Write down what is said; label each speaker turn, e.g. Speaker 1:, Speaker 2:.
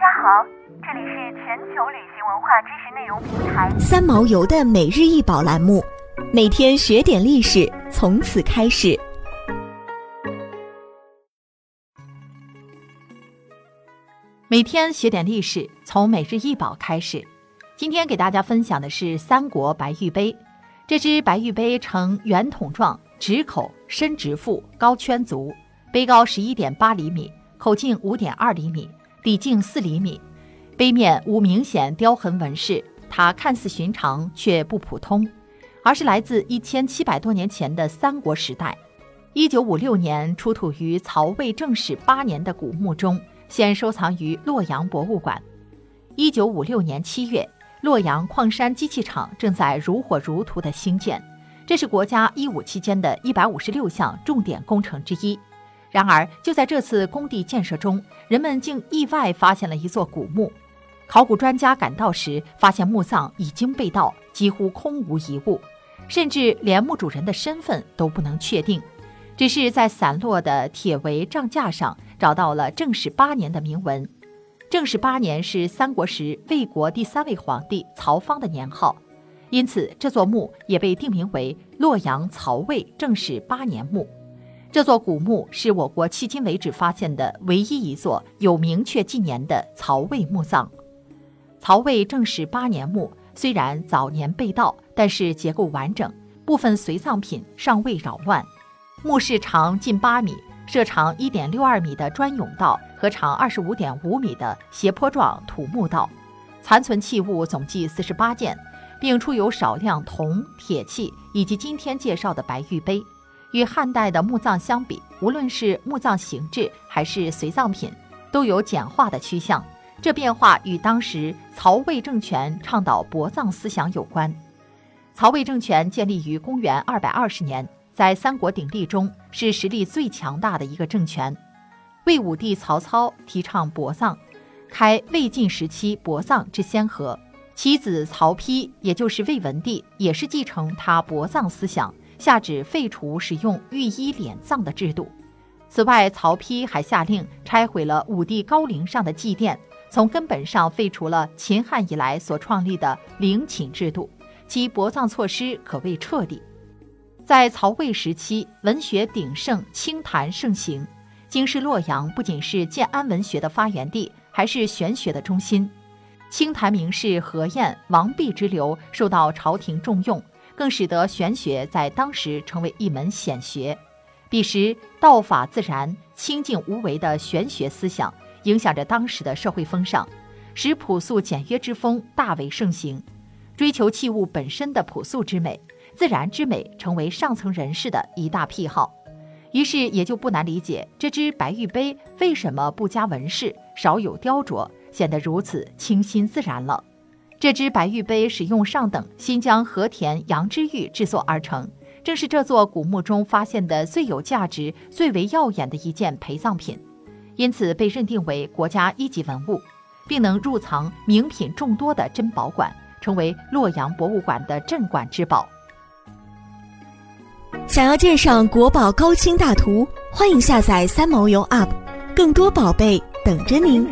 Speaker 1: 家好，这里是全球旅行文化知识内容平台
Speaker 2: 三毛游的每日一宝栏目，每天学点历史，从此开始。
Speaker 3: 每天学点历史，从每日一宝开始。今天给大家分享的是三国白玉杯。这只白玉杯呈圆筒状，直口，深直腹，高圈足，杯高十一点八厘米，口径五点二厘米，底径四厘米，杯面无明显雕痕纹饰。它看似寻常，却不普通，而是来自一千七百多年前的三国时代。一九五六年出土于曹魏正始八年的古墓中，现收藏于洛阳博物馆。一九五六年七月。洛阳矿山机器厂正在如火如荼的兴建，这是国家一五期间的一百五十六项重点工程之一。然而，就在这次工地建设中，人们竟意外发现了一座古墓。考古专家赶到时，发现墓葬已经被盗，几乎空无一物，甚至连墓主人的身份都不能确定。只是在散落的铁围帐架上找到了正始八年的铭文。正始八年是三国时魏国第三位皇帝曹芳的年号，因此这座墓也被定名为洛阳曹魏正始八年墓。这座古墓是我国迄今为止发现的唯一一座有明确纪年的曹魏墓葬。曹魏正始八年墓虽然早年被盗，但是结构完整，部分随葬品尚未扰乱。墓室长近八米。设长一点六二米的砖甬道和长二十五点五米的斜坡状土木道，残存器物总计四十八件，并出有少量铜、铁器以及今天介绍的白玉杯。与汉代的墓葬相比，无论是墓葬形制还是随葬品，都有简化的趋向。这变化与当时曹魏政权倡导薄葬思想有关。曹魏政权建立于公元二百二十年。在三国鼎立中，是实力最强大的一个政权。魏武帝曹操提倡薄葬，开魏晋时期薄葬之先河。其子曹丕，也就是魏文帝，也是继承他薄葬思想，下旨废除使用御医敛葬的制度。此外，曹丕还下令拆毁了武帝高陵上的祭殿，从根本上废除了秦汉以来所创立的陵寝制度，其薄葬措施可谓彻底。在曹魏时期，文学鼎盛，清谈盛行。京师洛阳不仅是建安文学的发源地，还是玄学的中心。清谈名士何晏、王弼之流受到朝廷重用，更使得玄学在当时成为一门显学。彼时，道法自然、清净无为的玄学思想影响着当时的社会风尚，使朴素简约之风大为盛行，追求器物本身的朴素之美。自然之美成为上层人士的一大癖好，于是也就不难理解这只白玉杯为什么不加纹饰、少有雕琢，显得如此清新自然了。这只白玉杯使用上等新疆和田羊脂玉制作而成，正是这座古墓中发现的最有价值、最为耀眼的一件陪葬品，因此被认定为国家一级文物，并能入藏名品众多的珍宝馆，成为洛阳博物馆的镇馆之宝。
Speaker 2: 想要鉴赏国宝高清大图，欢迎下载三毛游 App，更多宝贝等着您。